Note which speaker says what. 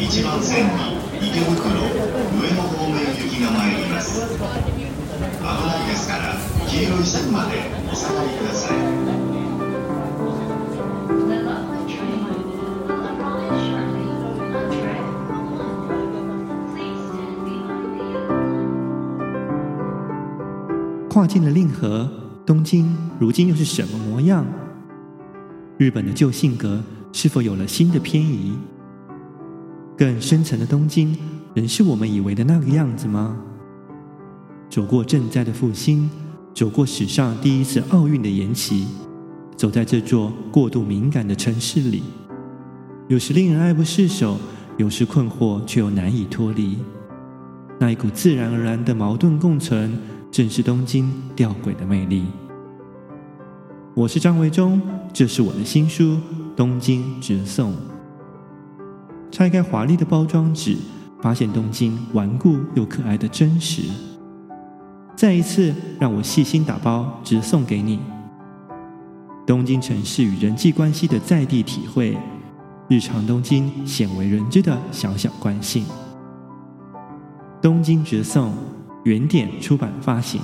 Speaker 1: 1番线に池袋上野方面行きが参ります危ないですから黄色い线までお下がりください
Speaker 2: 跨进了令和，东京如今又是什么模样？日本的旧性格是否有了新的偏移？ 更深层的东京，仍是我们以为的那个样子吗？走过震灾的复兴，走过史上第一次奥运的延期，走在这座过度敏感的城市里，有时令人爱不释手，有时困惑却又难以脱离。那一股自然而然的矛盾共存，正是东京吊诡的魅力。我是张维中，这是我的新书《东京直送》。拆开华丽的包装纸，发现东京顽固又可爱的真实。再一次让我细心打包，直送给你。东京城市与人际关系的在地体会，日常东京鲜为人知的小小惯性。东京直送。原点出版发行。